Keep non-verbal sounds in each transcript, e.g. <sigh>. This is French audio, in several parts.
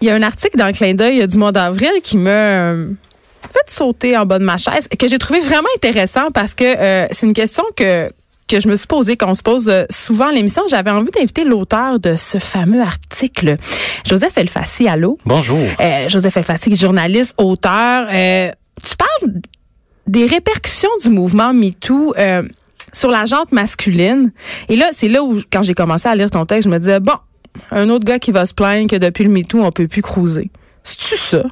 Il y a un article dans le clin d'œil du mois d'avril qui m'a euh, fait sauter en bas de ma chaise, que j'ai trouvé vraiment intéressant parce que euh, c'est une question que que je me suis posée, qu'on se pose euh, souvent à l'émission. J'avais envie d'inviter l'auteur de ce fameux article, Joseph Elfassi. Allô? Bonjour. Euh, Joseph Elfassi, journaliste, auteur. Euh, tu parles des répercussions du mouvement MeToo euh, sur la jante masculine. Et là, c'est là où, quand j'ai commencé à lire ton texte, je me disais, bon, un autre gars qui va se plaindre que depuis le MeToo, on peut plus cruiser. C'est-tu ça?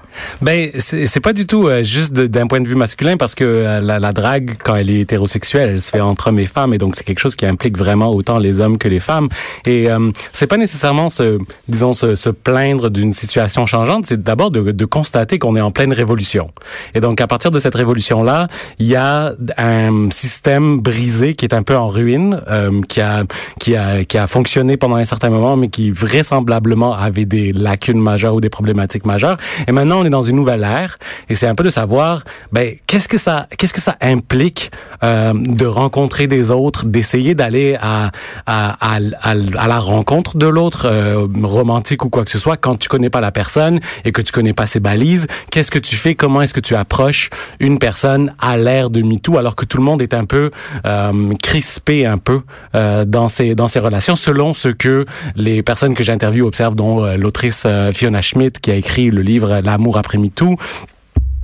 Ben, c'est pas du tout euh, juste d'un point de vue masculin parce que euh, la, la, drague, quand elle est hétérosexuelle, elle se fait entre hommes et femmes et donc c'est quelque chose qui implique vraiment autant les hommes que les femmes. Et euh, c'est pas nécessairement se, disons, se, se plaindre d'une situation changeante, c'est d'abord de, de, constater qu'on est en pleine révolution. Et donc à partir de cette révolution-là, il y a un système brisé qui est un peu en ruine, euh, qui a qui a qui a fonctionné pendant un certain moment, mais qui vraisemblablement avait des lacunes majeures ou des problématiques majeures et maintenant, on est dans une nouvelle ère. Et c'est un peu de savoir, ben, qu'est-ce que ça, qu'est-ce que ça implique euh, de rencontrer des autres, d'essayer d'aller à, à, à, à, la rencontre de l'autre, euh, romantique ou quoi que ce soit, quand tu connais pas la personne et que tu connais pas ses balises. Qu'est-ce que tu fais? Comment est-ce que tu approches une personne à l'ère de MeToo alors que tout le monde est un peu euh, crispé un peu euh, dans ses dans ses relations selon ce que les personnes que j'interviewe observent, dont euh, l'autrice euh, Fiona Schmidt qui a écrit le livre L'amour après MeToo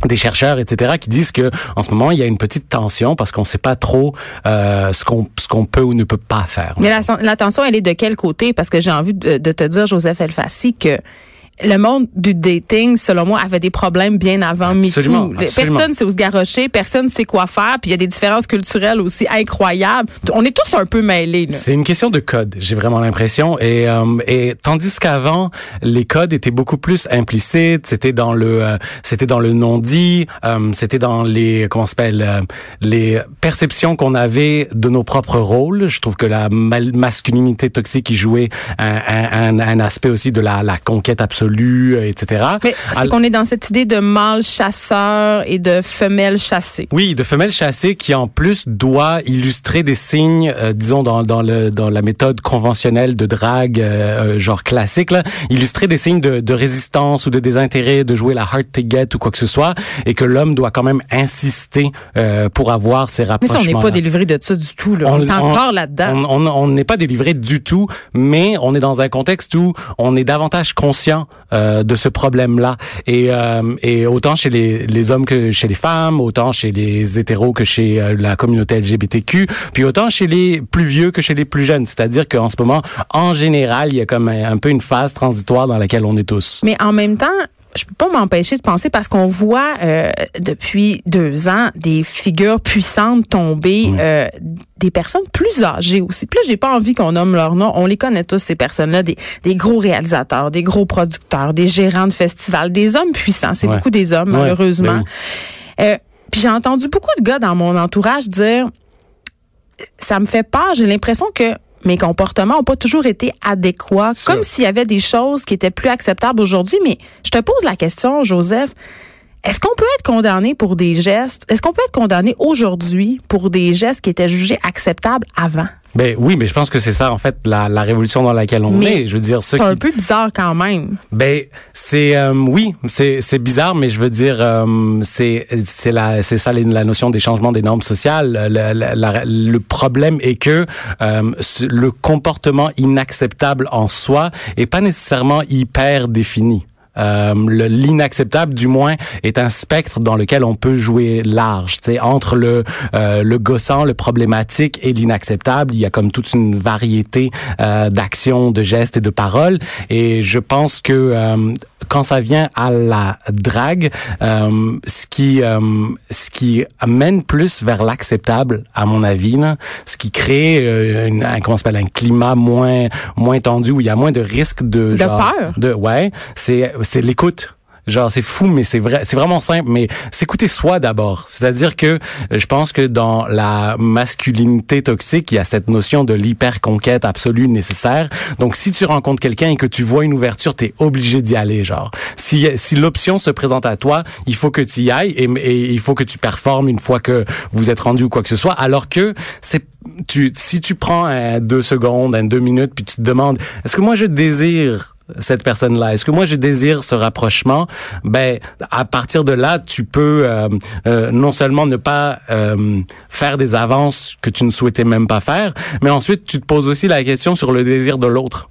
des chercheurs, etc., qui disent que en ce moment il y a une petite tension parce qu'on ne sait pas trop euh, ce qu'on peut ou ne peut pas faire. Mais la, la tension, elle est de quel côté? Parce que j'ai envie de, de, te dire, Joseph Elfassi, que le monde du dating, selon moi, avait des problèmes bien avant absolument, MeToo. Personne sait où se garrocher, personne sait quoi faire, puis il y a des différences culturelles aussi incroyables. On est tous un peu mêlés. C'est une question de code, j'ai vraiment l'impression. Et, euh, et tandis qu'avant, les codes étaient beaucoup plus implicites. C'était dans le, euh, c'était dans le non-dit. Euh, c'était dans les, comment s'appelle, euh, les perceptions qu'on avait de nos propres rôles. Je trouve que la masculinité toxique y jouait un, un, un aspect aussi de la, la conquête absolue etc. Mais c'est qu'on est dans cette idée de mâle chasseur et de femelle chassée. Oui, de femelle chassée qui en plus doit illustrer des signes, euh, disons dans, dans, le, dans la méthode conventionnelle de drague, euh, genre classique, là, illustrer des signes de, de, résistance ou de désintérêt, de jouer la hard to get ou quoi que ce soit, et que l'homme doit quand même insister euh, pour avoir ces rapprochements. Mais ça, on n'est pas délivré de ça du tout. Là. On, on est encore là-dedans. On n'est pas délivré du tout, mais on est dans un contexte où on est davantage conscient euh, de ce problème-là. Et, euh, et autant chez les, les hommes que chez les femmes, autant chez les hétéros que chez euh, la communauté LGBTQ, puis autant chez les plus vieux que chez les plus jeunes. C'est-à-dire qu'en ce moment, en général, il y a comme un, un peu une phase transitoire dans laquelle on est tous. Mais en même temps, je peux pas m'empêcher de penser parce qu'on voit euh, depuis deux ans des figures puissantes tomber, mmh. euh, des personnes plus âgées aussi. Plus j'ai pas envie qu'on nomme leur nom. On les connaît tous ces personnes-là, des, des gros réalisateurs, des gros producteurs, des gérants de festivals, des hommes puissants. C'est ouais. beaucoup des hommes ouais. malheureusement. Oui. Euh, puis j'ai entendu beaucoup de gars dans mon entourage dire, ça me fait peur. J'ai l'impression que mes comportements n'ont pas toujours été adéquats, comme s'il y avait des choses qui étaient plus acceptables aujourd'hui. Mais je te pose la question, Joseph, est-ce qu'on peut être condamné pour des gestes? Est-ce qu'on peut être condamné aujourd'hui pour des gestes qui étaient jugés acceptables avant? Ben oui, mais je pense que c'est ça en fait la, la révolution dans laquelle on mais est. Je veux dire, c'est qui... un peu bizarre quand même. Ben c'est euh, oui, c'est c'est bizarre, mais je veux dire euh, c'est c'est la c'est ça la notion des changements des normes sociales. Le, la, le problème est que euh, le comportement inacceptable en soi est pas nécessairement hyper défini. Euh, l'inacceptable du moins est un spectre dans lequel on peut jouer large. Tu sais entre le euh, le gossant le problématique et l'inacceptable il y a comme toute une variété euh, d'actions de gestes et de paroles. Et je pense que euh, quand ça vient à la drague euh, ce qui ce qui amène plus vers l'acceptable à mon avis là, ce qui crée une, un, comment s'appelle un climat moins moins tendu où il y a moins de risques de de genre, peur. de ouais c'est c'est l'écoute Genre, c'est fou, mais c'est vrai, c'est vraiment simple. Mais s'écouter soi d'abord. C'est-à-dire que euh, je pense que dans la masculinité toxique, il y a cette notion de l'hyper conquête absolue nécessaire. Donc, si tu rencontres quelqu'un et que tu vois une ouverture, t'es obligé d'y aller. Genre, si si l'option se présente à toi, il faut que tu y ailles et, et il faut que tu performes une fois que vous êtes rendu ou quoi que ce soit. Alors que c'est tu, si tu prends un, deux secondes, un deux minutes, puis tu te demandes, est-ce que moi je désire cette personne-là? Est-ce que moi je désire ce rapprochement? Ben à partir de là, tu peux euh, euh, non seulement ne pas euh, faire des avances que tu ne souhaitais même pas faire, mais ensuite tu te poses aussi la question sur le désir de l'autre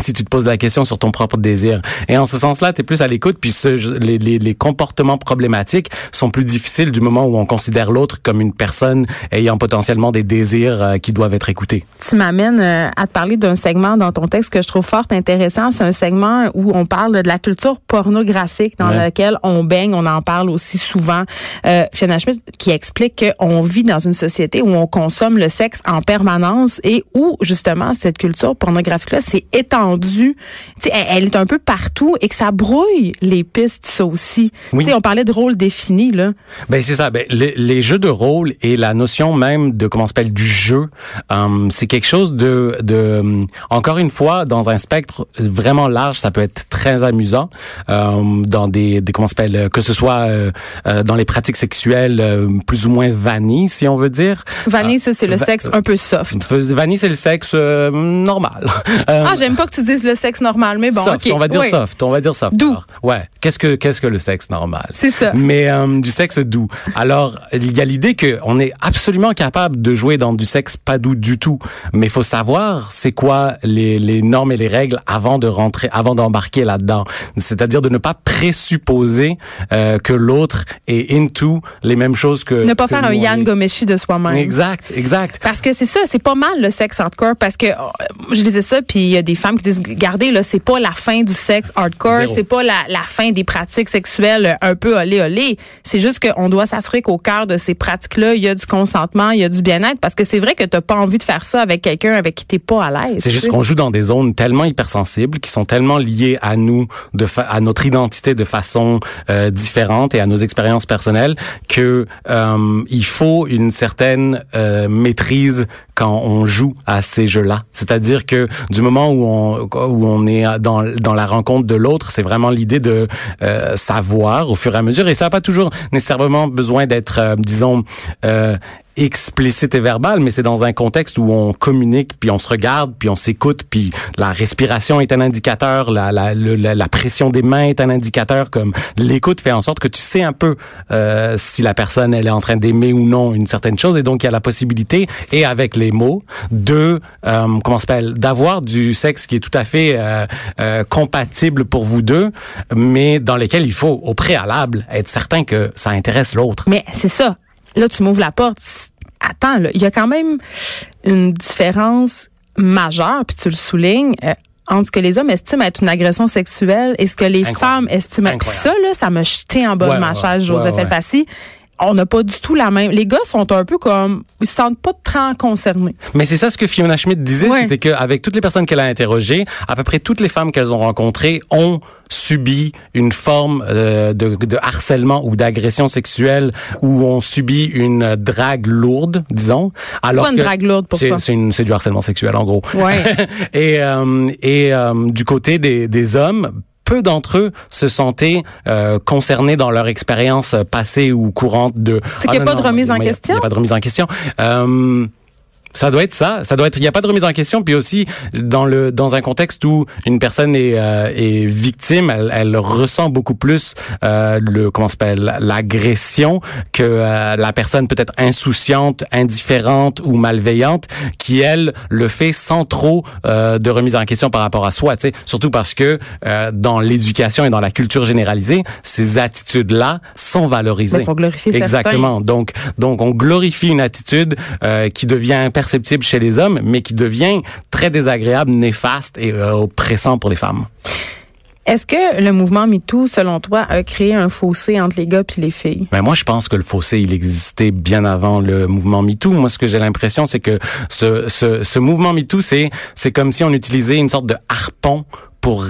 si tu te poses la question sur ton propre désir. Et en ce sens-là, tu es plus à l'écoute, puis ce, les, les, les, comportements problématiques sont plus difficiles du moment où on considère l'autre comme une personne ayant potentiellement des désirs euh, qui doivent être écoutés. Tu m'amènes euh, à te parler d'un segment dans ton texte que je trouve fort intéressant. C'est un segment où on parle de la culture pornographique dans laquelle on baigne. On en parle aussi souvent. Euh, Fiona Schmidt qui explique qu'on vit dans une société où on consomme le sexe en permanence et où justement cette culture pornographique-là c'est étendue elle, elle, est un peu partout et que ça brouille les pistes, ça aussi. Oui. on parlait de rôle défini, là. Ben, c'est ça. Ben, les, les, jeux de rôle et la notion même de, comment s'appelle, du jeu, um, c'est quelque chose de, de, um, encore une fois, dans un spectre vraiment large, ça peut être très amusant, um, dans des, des comment s'appelle, que ce soit euh, euh, dans les pratiques sexuelles euh, plus ou moins vanille, si on veut dire. Vanille, ça, c'est le sexe un peu soft. Vanille, c'est le sexe normal. ah, j'aime pas que tu dises le sexe normal, mais bon, soft, on va dire soft, on va dire soft. Doux. ouais. Qu'est-ce que qu'est-ce que le sexe normal? C'est ça. Mais euh, du sexe doux. Alors, il y a l'idée que on est absolument capable de jouer dans du sexe pas doux du tout, mais il faut savoir c'est quoi les, les normes et les règles avant de rentrer, avant d'embarquer là-dedans. C'est-à-dire de ne pas présupposer euh, que l'autre est into les mêmes choses que ne pas faire un Yann Gomeshi de soi-même. Exact, exact. Parce que c'est ça, c'est pas mal le sexe hardcore parce que euh, je disais ça puis il y a des femmes qui disent regardez là, c'est pas la fin du sexe hardcore, c'est pas la, la fin des pratiques sexuelles un peu olé olé. C'est juste qu'on doit s'assurer qu'au cœur de ces pratiques-là, il y a du consentement, il y a du bien-être parce que c'est vrai que t'as pas envie de faire ça avec quelqu'un avec qui t'es pas à l'aise. C'est juste qu'on joue dans des zones tellement hypersensibles qui sont tellement liées à nous, de à notre identité de façon euh, différente et à nos expériences personnelles que euh, il faut une certaine euh, maîtrise quand on joue à ces jeux-là. C'est-à-dire que du moment où on où on est dans dans la rencontre de l'autre, c'est vraiment l'idée de euh, savoir au fur et à mesure et ça n'a pas toujours nécessairement besoin d'être euh, disons euh, explicite et verbal, mais c'est dans un contexte où on communique, puis on se regarde, puis on s'écoute, puis la respiration est un indicateur, la, la, la, la, pression des mains est un indicateur, comme l'écoute fait en sorte que tu sais un peu euh, si la personne elle est en train d'aimer ou non une certaine chose, et donc il y a la possibilité, et avec les mots, de euh, comment s'appelle, d'avoir du sexe qui est tout à fait euh, euh, compatible pour vous deux, mais dans lequel il faut au préalable être certain que ça intéresse l'autre. Mais c'est ça là, tu m'ouvres la porte. Attends, il y a quand même une différence majeure, puis tu le soulignes, euh, entre ce que les hommes estiment être une agression sexuelle et ce que les femmes estiment. Puis ça, là, ça m'a jeté en bas de ma chaise, Joseph ouais, on n'a pas du tout la même. Les gars sont un peu comme, ils se sentent pas très concernés. Mais c'est ça ce que Fiona Schmidt disait, c'était qu'avec toutes les personnes qu'elle a interrogées, à peu près toutes les femmes qu'elles ont rencontrées ont subi une forme euh, de, de, harcèlement ou d'agression sexuelle ou ont subi une drague lourde, disons. Alors c'est une drague lourde pourquoi? C'est du harcèlement sexuel en gros. Ouais. <laughs> et euh, et euh, du côté des, des hommes, peu d'entre eux se sentaient euh, concernés dans leur expérience passée ou courante de. C'est qu'il n'y a, pas de remise en question. Il n'y a pas de remise en question. Euh, ça doit être ça. Ça doit être. Il n'y a pas de remise en question. Puis aussi dans le dans un contexte où une personne est, euh, est victime, elle, elle, ressent beaucoup plus euh, le comment s'appelle l'agression que euh, la personne peut-être insouciante, indifférente ou malveillante qui elle le fait sans trop euh, de remise en question par rapport à soi. Tu sais, surtout parce que euh, dans l'éducation et dans la culture généralisée, ces attitudes là sont valorisées. Elles sont glorifiées. Exactement. Certains. Donc donc on glorifie une attitude qui devient perceptible chez les hommes, mais qui devient très désagréable, néfaste et euh, oppressant pour les femmes. Est-ce que le mouvement MeToo, selon toi, a créé un fossé entre les gars et les filles? Ben moi, je pense que le fossé, il existait bien avant le mouvement MeToo. Moi, ce que j'ai l'impression, c'est que ce, ce, ce mouvement MeToo, c'est, c'est comme si on utilisait une sorte de harpon pour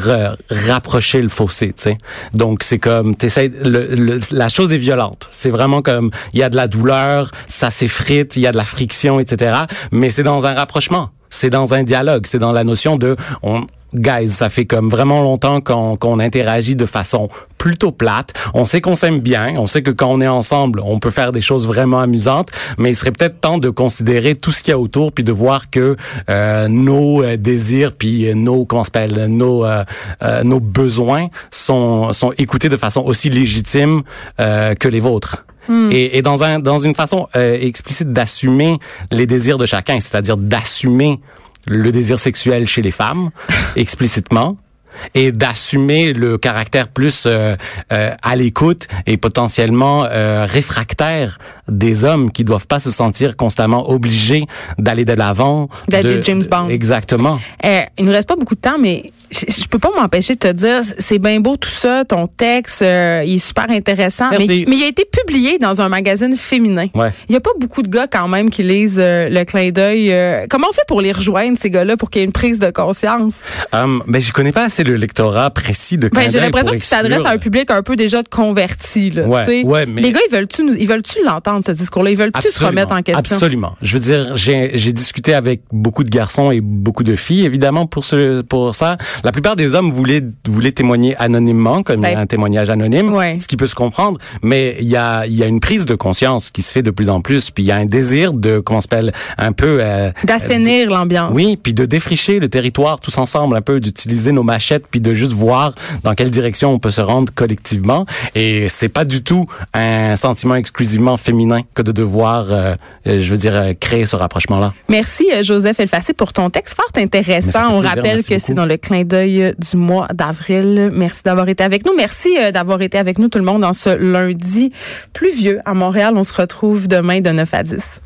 rapprocher le fossé, tu sais. Donc c'est comme t'essayes le, le, la chose est violente. C'est vraiment comme il y a de la douleur, ça s'effrite, il y a de la friction, etc. Mais c'est dans un rapprochement. C'est dans un dialogue. C'est dans la notion de on, guys, ça fait comme vraiment longtemps qu'on interagit de façon plutôt plate. On sait qu'on s'aime bien, on sait que quand on est ensemble, on peut faire des choses vraiment amusantes, mais il serait peut-être temps de considérer tout ce qu'il y a autour, puis de voir que euh, nos euh, désirs, puis nos comment s'appelle, nos euh, nos besoins sont sont écoutés de façon aussi légitime que les vôtres. Hmm. Et, et, dans un dans une façon explicite d'assumer les désirs de chacun, c'est-à-dire d'assumer le désir sexuel chez les femmes <laughs> explicitement et d'assumer le caractère plus euh, euh, à l'écoute et potentiellement euh, réfractaire des hommes qui doivent pas se sentir constamment obligés d'aller de l'avant. D'être James Bond. Exactement. il nous reste pas beaucoup de temps, mais je, je peux pas m'empêcher de te dire, c'est bien beau tout ça, ton texte, euh, il est super intéressant, mais, mais, il a été publié dans un magazine féminin. Ouais. Il y a pas beaucoup de gars quand même qui lisent euh, le clin d'œil. Euh, comment on fait pour les rejoindre ces gars-là pour qu'il y ait une prise de conscience? Um, Ben je connais pas assez le lectorat précis de ben, J'ai l'impression que tu t'adresses à un public un peu déjà de converti. Là, ouais, ouais, mais... Les gars, ils veulent-tu, ils veulent-tu l'entendre ce discours-là? Ils veulent-tu se remettre en question? Absolument. Je veux dire, j'ai discuté avec beaucoup de garçons et beaucoup de filles, évidemment pour ce pour ça. La plupart des hommes voulait voulait témoigner anonymement, comme ben, un témoignage anonyme, ce qui peut se comprendre. Mais il y a il y a une prise de conscience qui se fait de plus en plus, puis il y a un désir de comment s'appelle un peu euh, d'assainir l'ambiance. Oui, puis de défricher le territoire tous ensemble, un peu d'utiliser nos machettes, puis de juste voir dans quelle direction on peut se rendre collectivement. Et c'est pas du tout un sentiment exclusivement féminin que de devoir, euh, je veux dire, euh, créer ce rapprochement-là. Merci Joseph Elfacé pour ton texte fort intéressant. On rappelle que c'est dans le clin du mois d'avril. Merci d'avoir été avec nous. Merci euh, d'avoir été avec nous tout le monde dans ce lundi pluvieux à Montréal. On se retrouve demain de 9 à 10.